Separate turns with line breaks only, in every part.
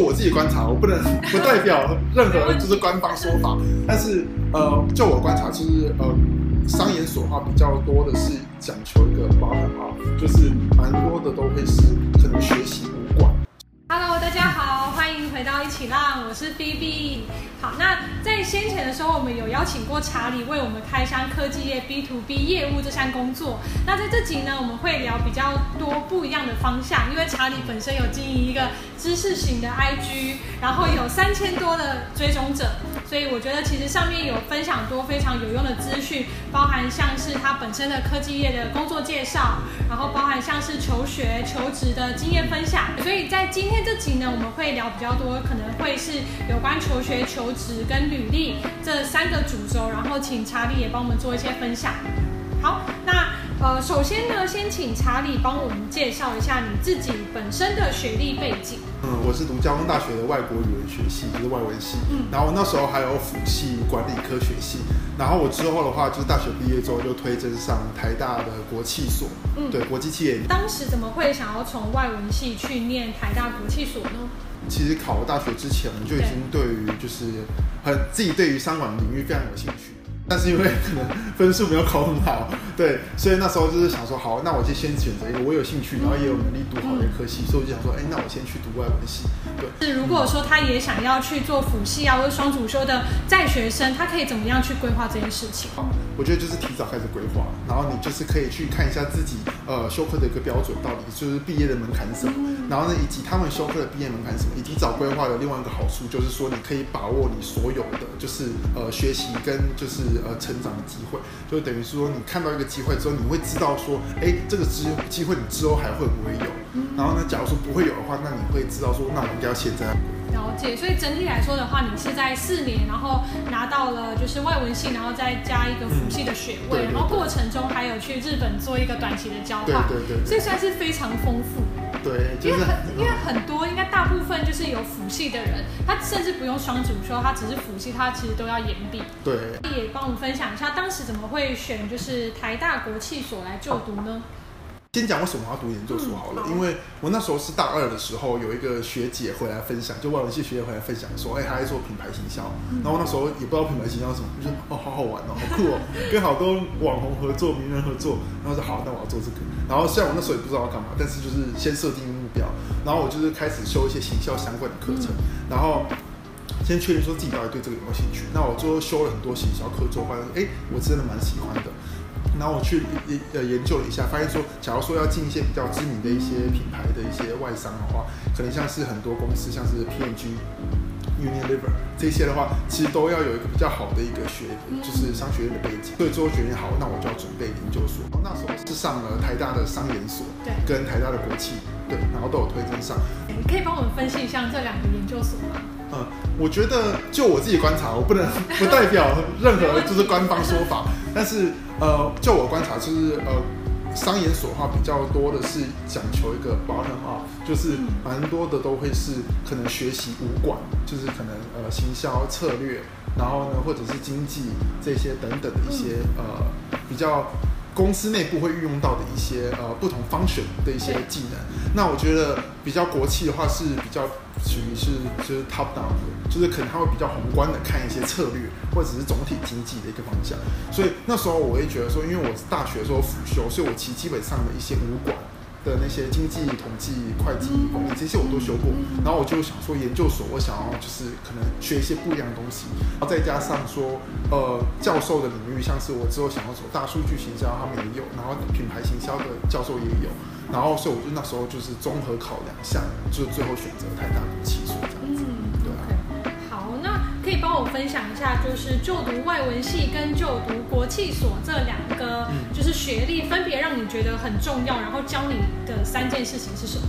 我自己观察，我不能不代表任何就是官方说法，但是呃，就我观察，其实呃，商研所话比较多的是讲求一个 bottom up，就是蛮多的都会是可能学习无关。
Hello，大家好，欢迎回到一起浪，我是 BB。好，那在先前的时候，我们有邀请过查理为我们开箱科技业 B to B 业务这项工作。那在这集呢，我们会聊比较多不一样的方向，因为查理本身有经营一个知识型的 IG，然后有三千多的追踪者。所以我觉得其实上面有分享多非常有用的资讯，包含像是它本身的科技业的工作介绍，然后包含像是求学、求职的经验分享。所以在今天这集呢，我们会聊比较多，可能会是有关求学、求职跟履历这三个主轴，然后请查理也帮我们做一些分享。好，呃，首先呢，先请查理帮我们介绍一下你自己本身的学历背景。
嗯，我是读交通大学的外国语文学系，就是外文系。嗯，然后那时候还有辅系管理科学系。然后我之后的话，就是大学毕业之后就推甄上台大的国企所。嗯，对，国际企业。
当时怎么会想要从外文系去念台大国企所呢？
其实考了大学之前，我就已经对于就是很自己对于商管领域非常有兴趣。但是因为可能分数没有考很好，对，所以那时候就是想说，好，那我就先选择一个我有兴趣，然后也有能力读好的科系，所以我就想说，哎，那我先去读外文系。对，
是如果说他也想要去做辅系啊，或者双主修的在学生，他可以怎么样去规划这件事情？
好，我觉得就是提早开始规划，然后你就是可以去看一下自己呃修课的一个标准到底就是毕业的门槛是什么，然后呢，以及他们修课的毕业门槛是什么，以及早规划的另外一个好处就是说，你可以把握你所有的就是呃学习跟就是。呃，成长的机会，就等于说，你看到一个机会之后，你会知道说，哎，这个机机会你之后还会不会有？然后呢，假如说不会有的话，那你会知道说，那我应该要现在
了解。所以整体来说的话，你是在四年，然后拿到了就是外文系，然后再加一个辅系的学位，嗯、然后过程中还有去日本做一个短期的交换，
对对对，对，
所以算是非常丰富。
对，就是、
因为很因为很多应该大部分就是有辅系的人，他甚至不用双主修，他只是辅系，他其实都要研毕。
对，
也帮我们分享一下当时怎么会选就是台大国企所来就读呢？
先讲为什么要读研究所好了，嗯、因为我那时候是大二的时候，有一个学姐回来分享，就外文系学姐回来分享说，哎，她在做品牌行销，嗯、然后那时候也不知道品牌行销什么，就说哦，好好玩哦，好酷哦，跟好多网红合作、名人合作，然后说好，那我要做这个。然后虽然我那时候也不知道要干嘛，但是就是先设定目标，然后我就是开始修一些行销相关的课程，嗯、然后先确认说自己到底对这个有没有兴趣。那我最后修了很多行销课之后，发现哎，我真的蛮喜欢的。然后我去研呃研究了一下，发现说，假如说要进一些比较知名的一些品牌的一些外商的话，可能像是很多公司，像是 P&G、Unilever 这些的话，其实都要有一个比较好的一个学，就是商学院的背景。所以最后决定好，那我就要准备研究所。那时候是上了台大的商研所，对，跟台大的国企，对，然后都有推荐上。
你可以帮我们分析一下这两个研究所吗？
嗯，我觉得就我自己观察，我不能 不代表任何就是官方说法，但是。呃，就我观察，就是呃，商研所的话比较多的是讲求一个 bottom up，就是蛮多的都会是可能学习武馆，就是可能呃行销策略，然后呢或者是经济这些等等的一些呃比较。公司内部会运用到的一些呃不同 function 的一些技能，那我觉得比较国企的话是比较属于是就是 top down 的，就是可能他会比较宏观的看一些策略或者是总体经济的一个方向。所以那时候我会觉得说，因为我是大学的时候辅修，所以我其实基本上的一些五管。的那些经济、统计、会计、管理这些我都修过，然后我就想说研究所，我想要就是可能学一些不一样的东西，然后再加上说呃教授的领域，像是我之后想要走大数据行销，他们也有，然后品牌行销的教授也有，然后所以我就那时候就是综合考量下，就最后选择台大国企所这样。子。
可以帮我分享一下，就是就读外文系跟就读国际所这两个，就是学历分别让你觉得很重要，然后教你的三件事情是什么？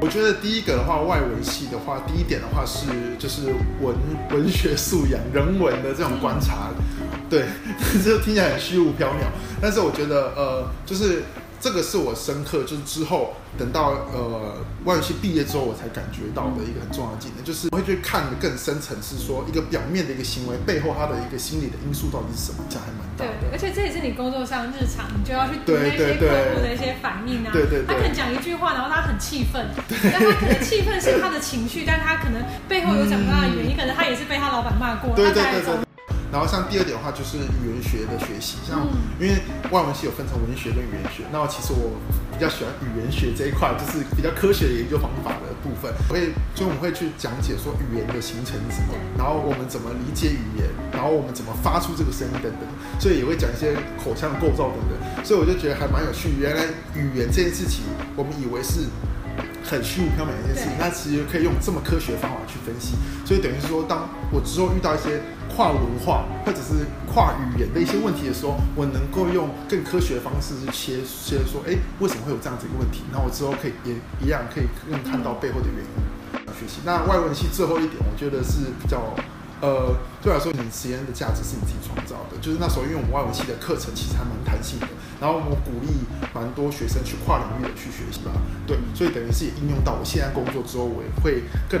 我觉得第一个的话，外文系的话，第一点的话是就是文文学素养、人文的这种观察，对，这听起来很虚无缥缈，但是我觉得呃，就是这个是我深刻，就是之后等到呃外语系毕业之后，我才感觉到的一个很重要的技能，就是我会去看的更深层次，说一个表面的一个行为背后他的一个心理的因素到底是什么，这样还蛮大的。
对，而且这也是你工作上日常，你就要去读那些客户的一些反应啊。
对对，对，对，
他可能讲一句话，然后他很气愤，但他可能气愤是他的情绪，但他可能背后有讲到的原因，可能他也是被他老板骂过。对对对对。
然后像第二点的话，就是语言学的学习，像因为外文系有分成文学跟语言学，那其实我比较喜欢语言学这一块，就是比较科学的研究方法的部分。所以就我们会去讲解说语言的形成是什么，然后我们怎么理解语言，然后我们怎么发出这个声音等等，所以也会讲一些口腔的构造等等。所以我就觉得还蛮有趣，原来语言这件事情，我们以为是。很虚无缥缈的一件事情，那其实可以用这么科学的方法去分析，所以等于是说，当我之后遇到一些跨文化或者是跨语言的一些问题的时候，我能够用更科学的方式去切切说，哎，为什么会有这样子一个问题？那我之后可以也一样可以更看到背后的原因学习。那外文系最后一点，我觉得是比较。呃，对我来说，你实验的价值是你自己创造的。就是那时候，因为我们外文系的课程其实还蛮弹性的，然后我鼓励蛮多学生去跨领域的去学习吧。对，所以等于是也应用到我现在工作之后，我也会更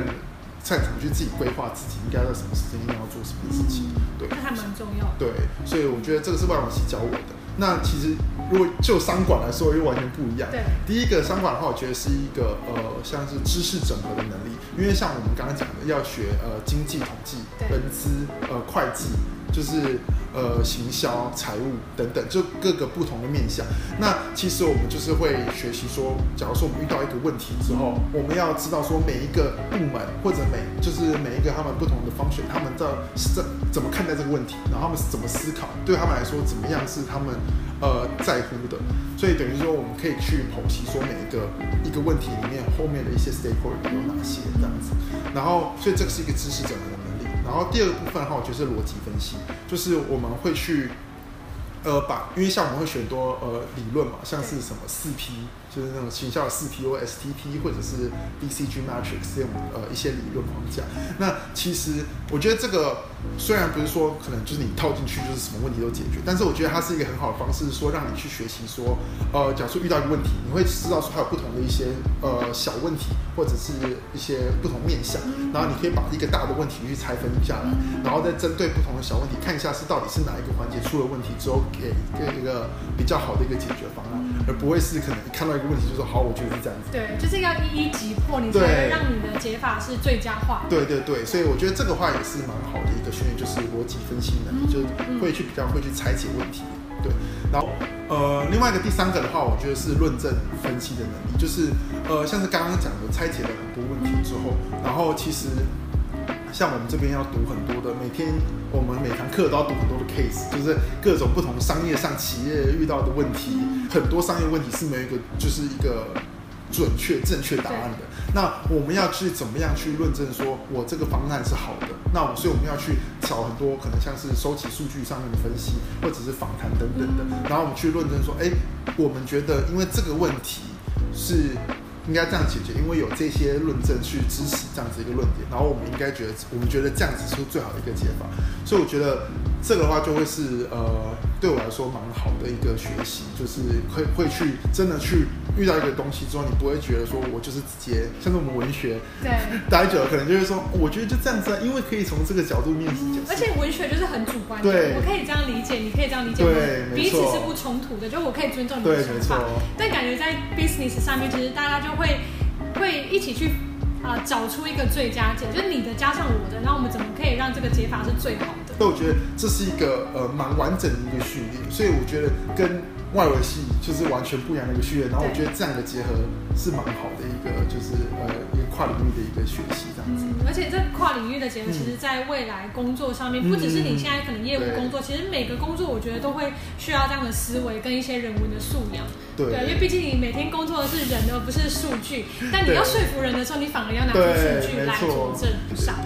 擅长去自己规划自己应该在什么时间应该要做什么事情。对，这还蛮重要的。对，所以我觉得这个是外文系教我的。那其实如果就商管来说，又完全不一样。对，第一个商管的话，我觉得是一个呃，像是知识整合的能力，因为像我们刚刚讲的，要学呃经济统计、人资、呃会计。就是呃，行销、财务等等，就各个不同的面向。那其实我们就是会学习说，假如说我们遇到一个问题之后，我们要知道说每一个部门或者每就是每一个他们不同的方选他们的怎怎么看待这个问题，然后他们是怎么思考，对他们来说怎么样是他们呃在乎的。所以等于说，我们可以去剖析说每一个一个问题里面后面的一些 stakeholder 有哪些这样子。然后，所以这个是一个知识整合的。然后第二个部分的话，我觉得是逻辑分析，就是我们会去，呃，把，因为像我们会选多呃理论嘛，像是什么四 P，就是那种行销的四 P 或 STP，或者是 BCG Matrix 这种呃一些理论框架。那其实我觉得这个虽然不是说可能就是你套进去就是什么问题都解决，但是我觉得它是一个很好的方式，说让你去学习说，呃，假如说遇到一个问题，你会知道说它有不同的一些呃小问题。或者是一些不同面向，然后你可以把一个大的问题去拆分下来，然后再针对不同的小问题看一下是到底是哪一个环节出了问题之后，给给一个比较好的一个解决方案，而不会是可能看到一个问题就说好，我觉得是这样子。对，就是要一一击破，你才能让你的解法是最佳化。对对对，所以我觉得这个话也是蛮好的一个训练，就是逻辑分析能力，就会去比较会去拆解问题。对，然后呃，另外一个第三个的话，我觉得是论证分析的能力，就是呃，像是刚刚讲的拆解了很多问题之后，然后其实像我们这边要读很多的，每天我们每堂课都要读很多的 case，就是各种不同商业上企业遇到的问题，很多商业问题是没有一个就是一个。准确正确答案的，那我们要去怎么样去论证说我这个方案是好的？那我所以我们要去找很多可能像是收集数据上面的分析，或者是访谈等等的，然后我们去论证说，哎，我们觉得因为这个问题是。应该这样解决，因为有这些论证去支持这样子一个论点，然后我们应该觉得，我们觉得这样子是最好的一个解法。所以我觉得这个的话就会是呃，对我来说蛮好的一个学习，就是会会去真的去遇到一个东西之后，你不会觉得说我就是直接像是我们文学对 待久了，可能就会说，我觉得就这样子啊，因为可以从这个角度面试、嗯。而且文学就是很主观的，对，我可以这样理解，你可以这样理解，对，彼此是不冲突的，就我可以尊重你的想法。但感觉在 business 上面，其实大家就。会会一起去啊、呃、找出一个最佳解，就是你的加上我的，那我们怎么可以让这个解法是最好的？所以我觉得这是一个呃蛮完整的一个训练，所以我觉得跟外文系就是完全不一样的一个序列，然后我觉得这样的结合是蛮好的一个，就是呃一个跨领域的一个学习这样子。嗯，而且这跨领域的结合，其实在未来工作上面，嗯、不只是你现在可能业务工作，其实每个工作我觉得都会需要这样的思维跟一些人文的素养。对，对，因为毕竟你每天工作的是人，而不是数据。但你要说服人的时候，你反而要拿出数据来佐证上。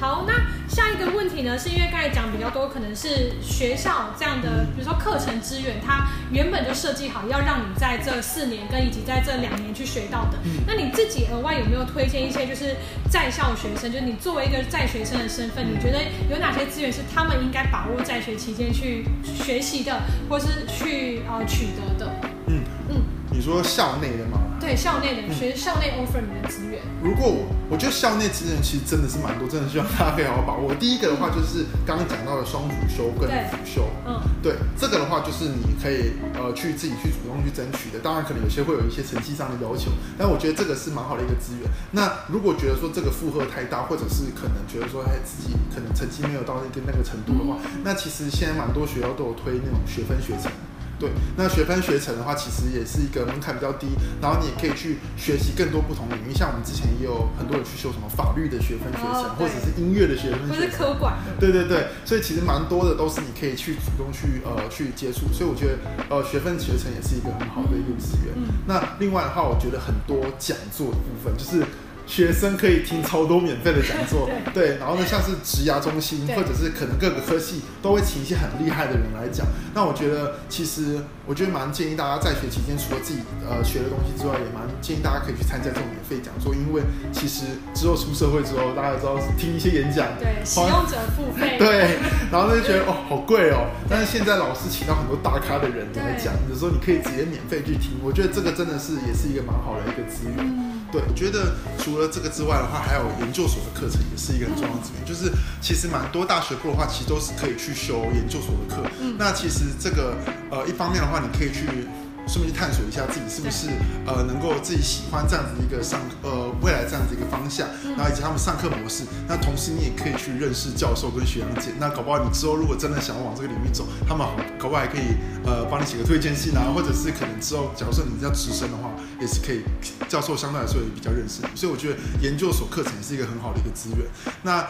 好，那下一个问题呢？是因为刚才讲比较多，可能是学校这样的，比如说课程资源，它原本就设计好要让你在这四年跟以及在这两年去学到的。那你自己额外有没有推荐一些，就是在校学生，就是你作为一个在学生的身份，你觉得有哪些资源是他们应该把握在学期间去学习的，或是去呃取得的？嗯嗯。你说校内的吗？
对，校内的学校内 offer 你的资源。
如果我我觉得校内资源其实真的是蛮多，真的希望大家可以好好把握。第一个的话就是刚刚讲到的双主修跟辅修，嗯，对，这个的话就是你可以呃去自己去主动去争取的。当然可能有些会有一些成绩上的要求，但我觉得这个是蛮好的一个资源。那如果觉得说这个负荷太大，或者是可能觉得说哎自己可能成绩没有到那个那个程度的话，嗯、那其实现在蛮多学校都有推那种学分学程。对，那学分学程的话，其实也是一个门槛比较低，然后你也可以去学习更多不同领域。像我们之前也有很多人去修什么法律的学分学程，哦、或者是音乐的学分学程，或是
科管。
对对对，所以其实蛮多的都是你可以去主动去呃去接触。所以我觉得呃学分学程也是一个很好的一个资源。那另外的话，我觉得很多讲座的部分就是。学生可以听超多免费的讲座，对，然后呢，像是职涯中心，或者是可能各个科系都会请一些很厉害的人来讲。那我觉得，其实我觉得蛮建议大家在学期间，除了自己呃学的东西之外，也蛮建议大家可以去参加这种免费讲座，因为其实之后出社会之后，大家也知道听一些演讲，
对，使用者付费，
对，然后就觉得哦好贵哦，但是现在老师请到很多大咖的人来讲，有时候你可以直接免费去听，我觉得这个真的是也是一个蛮好的一个资源。嗯对，我觉得除了这个之外的话，还有研究所的课程也是一个很重要的资源。就是其实蛮多大学部的话，其实都是可以去修研究所的课。嗯，那其实这个呃一方面的话，你可以去。顺便去探索一下自己是不是呃能够自己喜欢这样子一个上呃未来这样子一个方向，然后以及他们上课模式。那同时你也可以去认识教授跟学长姐。那搞不好你之后如果真的想要往这个领域走，他们好搞不好还可以呃帮你写个推荐信啊，或者是可能之后假如说你要直升的话，也是可以教授相对来说也比较认识你。所以我觉得研究所课程也是一个很好的一个资源。那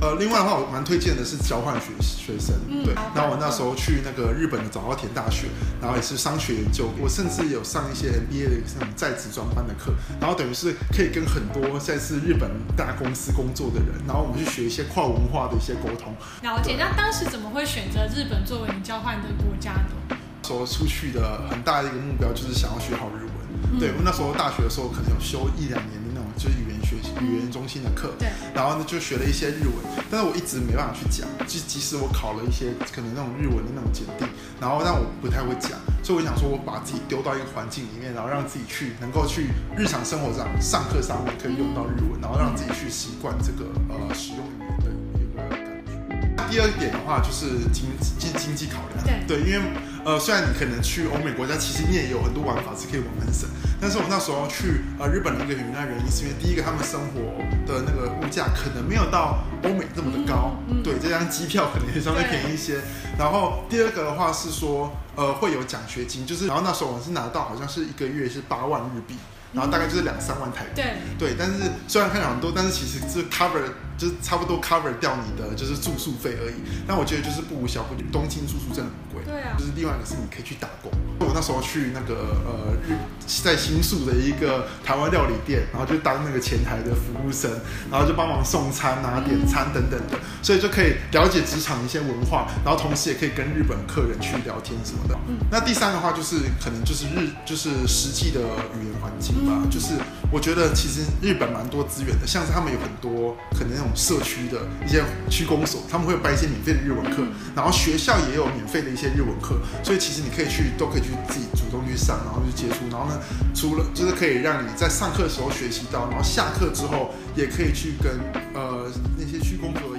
呃，另外的话，我蛮推荐的是交换学学生，嗯、对。那我那时候去那个日本的早稻田大学，然后也是商学研究，我甚至有上一些 MBA 的那种在职专班的课，然后等于是可以跟很多现在是日本大公司工作的人，然后我们去学一些跨文化的一些沟通。
了解。那当时怎么会选择日本作为你交换的国家呢？
说出去的很大的一个目标就是想要学好日文。嗯、对，我那时候大学的时候可能有修一两年就是语言学习、语言中心的课，对，然后呢就学了一些日文，但是我一直没办法去讲，即即使我考了一些可能那种日文的那种检定，然后但我不太会讲，所以我想说我把自己丢到一个环境里面，然后让自己去能够去日常生活上上课上面可以用到日文，然后让自己去习惯这个呃使用语言的一个感觉。第二点的话就是经经经济考量，对，对，因为。呃，虽然你可能去欧美国家，其实你也有很多玩法是可以往返省。但是我那时候去呃日本的一个很大，原因是因为第一个他们生活的那个物价可能没有到欧美这么的高，嗯嗯、对，这张机票可能也相对便宜一些。然后第二个的话是说，呃，会有奖学金，就是然后那时候我是拿到好像是一个月是八万日币，然后大概就是两三万台币。对对，但是虽然看起来很多，但是其实是 cover 就是差不多 cover 掉你的就是住宿费而已。但我觉得就是不无小补，东京住宿真的很贵。对啊，就是另外一个是你可以去打工。那时候去那个呃日在新宿的一个台湾料理店，然后就当那个前台的服务生，然后就帮忙送餐啊、点餐等等的，所以就可以了解职场一些文化，然后同时也可以跟日本客人去聊天什么的。那第三的话就是可能就是日就是实际的语言环境吧，就是我觉得其实日本蛮多资源的，像是他们有很多可能那种社区的一些区公所，他们会办一些免费的日文课，然后学校也有免费的一些日文课，所以其实你可以去都可以去。自己主动去上，然后去接触，然后呢，除了就是可以让你在上课的时候学习到，然后下课之后也可以去跟呃那些去工作。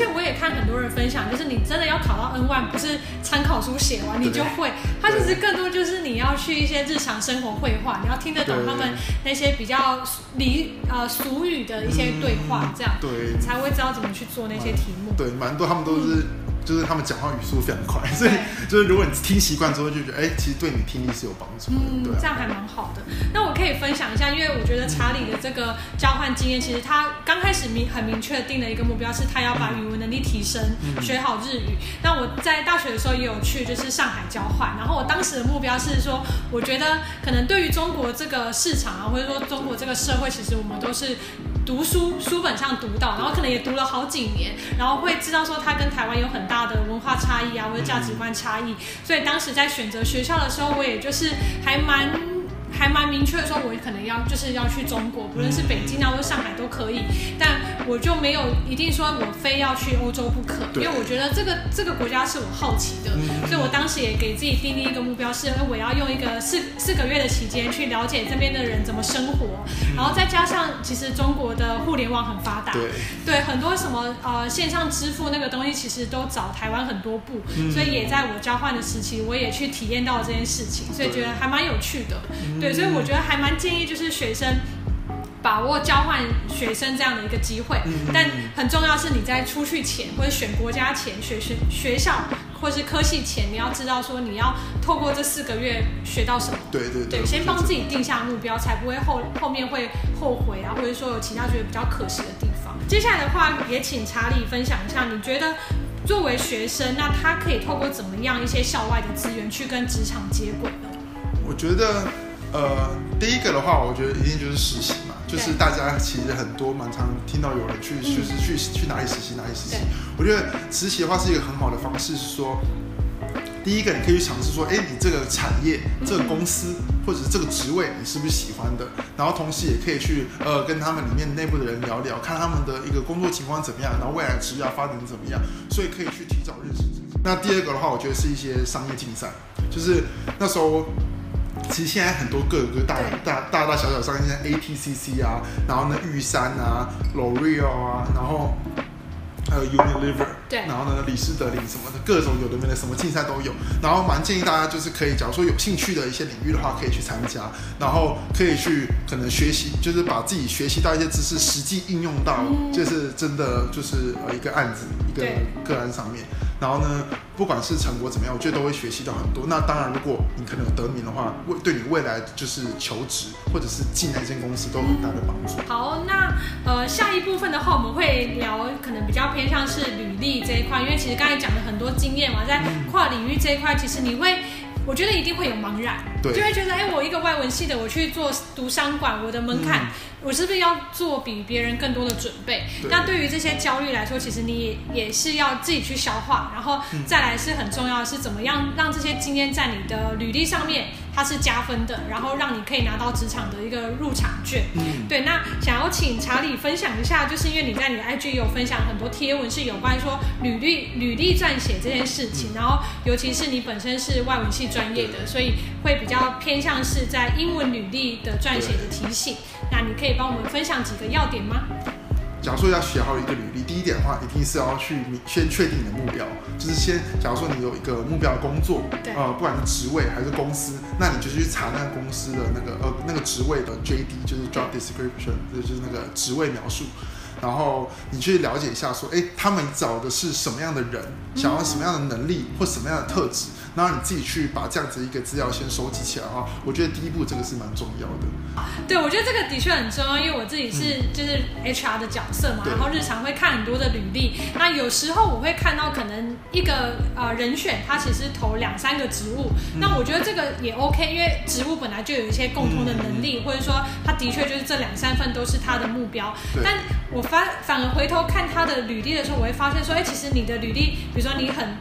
且我也看很多人分享，就是你真的要考到 N1，不是参考书写完你就会，它其实更多就是你要去一些日常生活绘画，你要听得懂他们那些比较俚呃俗语的一些对话，这样对，你才会知道怎么去做那些题目。
对，蛮多他们都是。嗯就是他们讲话语速非常快，所以就是如果你听习惯之后，就觉得哎、欸，其实对你听力是有帮助的。嗯，这样还蛮好的。
那我可以分享一下，因为我觉得查理的这个交换经验，其实他刚开始明很明确定的一个目标是他要把语文能力提升，嗯、学好日语。那我在大学的时候也有去，就是上海交换。然后我当时的目标是说，我觉得可能对于中国这个市场啊，或者说中国这个社会，其实我们都是。读书书本上读到，然后可能也读了好几年，然后会知道说他跟台湾有很大的文化差异啊，或者价值观差异。所以当时在选择学校的时候，我也就是还蛮还蛮明确的说，我可能要就是要去中国，不论是北京啊或者上海都可以。但我就没有一定说我非要去欧洲不可，因为我觉得这个这个国家是我好奇的，嗯、所以我当时也给自己定立一个目标，是我要用一个四四个月的期间去了解这边的人怎么生活，嗯、然后再加上其实中国的互联网很发达，对，很多什么呃线上支付那个东西其实都早台湾很多步，嗯、所以也在我交换的时期，我也去体验到了这件事情，所以觉得还蛮有趣的，对，所以我觉得还蛮建议就是学生。把握交换学生这样的一个机会，嗯、但很重要是你在出去前或者选国家前，学学学校或是科系前，你要知道说你要透过这四个月学到什么。
对对对，
对，先帮自己定下目标，才不会后后面会后悔啊，或者说有其他觉得比较可惜的地方。接下来的话，也请查理分享一下，你觉得作为学生，那他可以透过怎么样一些校外的资源去跟职场接轨呢？
我觉得，呃，第一个的话，我觉得一定就是实习嘛。就是大家其实很多蛮常听到有人去，就是去去哪里实习哪里实习。我觉得实习的话是一个很好的方式，是说，第一个你可以去尝试说，哎，你这个产业、这个公司或者是这个职位你是不是喜欢的？然后同时也可以去呃跟他们里面内部的人聊聊，看他们的一个工作情况怎么样，然后未来职业发展怎么样，所以可以去提早认识。那第二个的话，我觉得是一些商业竞赛，就是那时候。其实现在很多各个大大大大小小商业，像 ATCC 啊，然后呢玉山啊，L'Oreal 啊，然后还有 Unilever，对，然后呢李施德林什么的，各种有的没的什么竞赛都有。然后蛮建议大家就是可以，假如说有兴趣的一些领域的话，可以去参加，然后可以去可能学习，就是把自己学习到一些知识实际应用到，就是真的就是呃一个案子一个个案上面。然后呢，不管是成果怎么样，我觉得都会学习到很多。那当然，如果你可能有得名的话，未对你未来就是求职或者是进那间公司都有很大的帮助。
好，那呃下一部分的话，我们会聊可能比较偏向是履历这一块，因为其实刚才讲了很多经验嘛，在跨领域这一块，其实你会。我觉得一定会有茫然，对就会觉得，哎，我一个外文系的，我去做读商管，我的门槛，嗯、我是不是要做比别人更多的准备？对那对于这些焦虑来说，其实你也是要自己去消化，然后再来是很重要的是怎么样让这些经验在你的履历上面。它是加分的，然后让你可以拿到职场的一个入场券。嗯，对。那想要请查理分享一下，就是因为你在你的 IG 有分享很多贴文，是有关于说履历履历撰写这件事情。然后，尤其是你本身是外文系专业的，所以会比较偏向是在英文履历的撰写的提醒。那你可以帮我们分享几个要点吗？
假如说要写好一个履历，第一点的话，一定是要去先确定你的目标，就是先，假如说你有一个目标的工作，对呃，不管是职位还是公司，那你就去查那个公司的那个呃那个职位的 JD，就是 job description，就是那个职位描述。然后你去了解一下，说，哎，他们找的是什么样的人，想要什么样的能力或什么样的特质，然后你自己去把这样子一个资料先收集起来的话，我觉得第一步这个是蛮重要的。
对，我觉得这个的确很重要，因为我自己是就是 HR 的角色嘛，嗯、然后日常会看很多的履历，那有时候我会看到可能一个呃人选他其实投两三个职务，嗯、那我觉得这个也 OK，因为职务本来就有一些共通的能力，嗯、或者说他的确就是这两三份都是他的目标，对但我。反反而回头看他的履历的时候，我会发现说，哎，其实你的履历，比如说你很。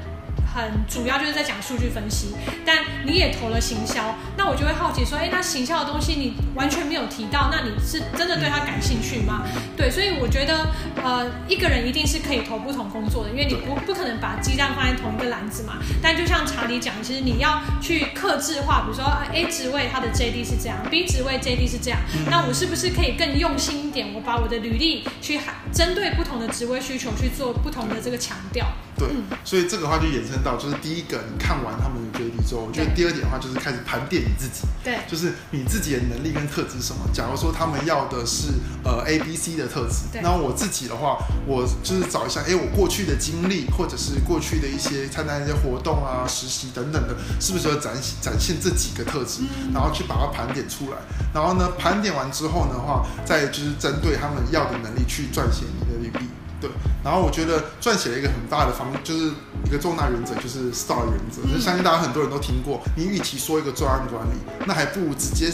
很主要就是在讲数据分析，但你也投了行销，那我就会好奇说，哎，那行销的东西你完全没有提到，那你是真的对他感兴趣吗？对，所以我觉得，呃，一个人一定是可以投不同工作的，因为你不不可能把鸡蛋放在同一个篮子嘛。但就像查理讲，其实你要去克制化，比如说 A 职位它的 JD 是这样，B 职位 JD 是这样，那我是不是可以更用心一点？我把我的履历去针对不同的职位需求去做不同的这个强调。
对，所以这个话就衍生到，就是第一个，你看完他们的 JD 之后，我觉得第二点的话就是开始盘点你自己，对，就是你自己的能力跟特质是什么。假如说他们要的是呃 A、B、C 的特质，那我自己的话，我就是找一下，哎，我过去的经历或者是过去的一些参加一些活动啊、实习等等的，是不是要展展现这几个特质，嗯、然后去把它盘点出来，然后呢，盘点完之后的话，再就是针对他们要的能力去撰写你的履历。对，然后我觉得撰写了一个很大的方，就是一个重大原则，就是 STAR 原则。就相信大家很多人都听过。你与其说一个专案管理，那还不如直接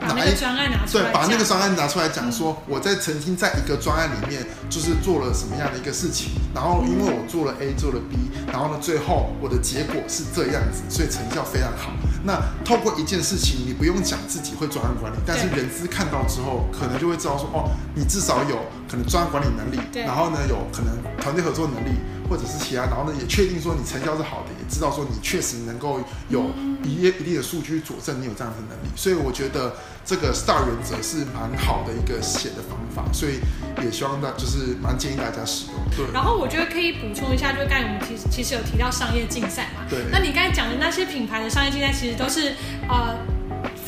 拿一个专案拿出来，对，把那个专案拿出来讲，说我在曾经在一个专案里面就是做了什么样的一个事情，然后因为我做了 A 做了 B，然后呢最后我的结果是这样子，所以成效非常好。那透过一件事情，你不用讲自己会专案管理，但是人资看到之后，可能就会知道说，哦，你至少有可能专案管理能力，然后呢有可能团队合作能力，或者是其他，然后呢也确定说你成效是好的，也知道说你确实能够有一一定的数据佐证你有这样的能力，所以我觉得这个 STAR 原则是蛮好的一个写的方法，所以也希望大就是蛮建议大家使用。对。
然后我觉得可以补充一下，就是刚才我们其实其实有提到商业竞赛嘛，
对。
那你刚才讲的那些品牌的商业竞赛，其实都是呃。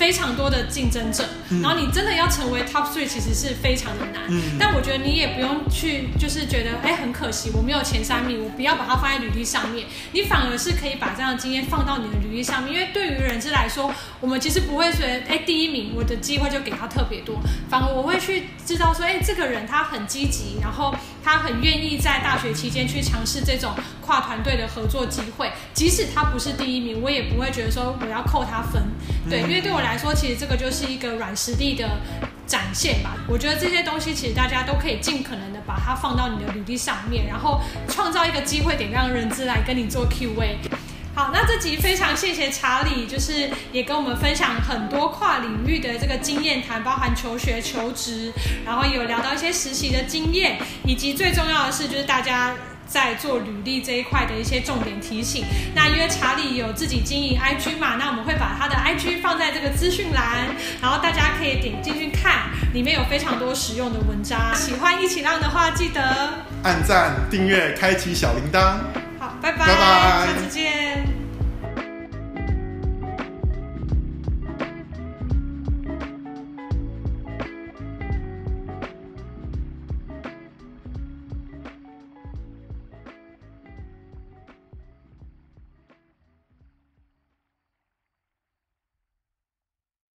非常多的竞争者，然后你真的要成为 top three，其实是非常的难。嗯，但我觉得你也不用去，就是觉得哎很可惜我没有前三名，我不要把它放在履历上面。你反而是可以把这样的经验放到你的履历上面，因为对于人资来说，我们其实不会说哎第一名我的机会就给他特别多，反而我会去知道说哎这个人他很积极，然后他很愿意在大学期间去尝试这种跨团队的合作机会，即使他不是第一名，我也不会觉得说我要扣他分。对，因为对我来。说，其实这个就是一个软实力的展现吧。我觉得这些东西其实大家都可以尽可能的把它放到你的履历上面，然后创造一个机会点，让人资来跟你做 QA。好，那这集非常谢谢查理，就是也跟我们分享很多跨领域的这个经验谈，包含求学、求职，然后有聊到一些实习的经验，以及最重要的是，就是大家。在做履历这一块的一些重点提醒。那因为查理有自己经营 IG 嘛，那我们会把他的 IG 放在这个资讯栏，然后大家可以点进去看，里面有非常多实用的文章。喜欢一起浪的话，记得
按赞、订阅、开启小铃铛。
好，拜拜，
拜拜，
下次见。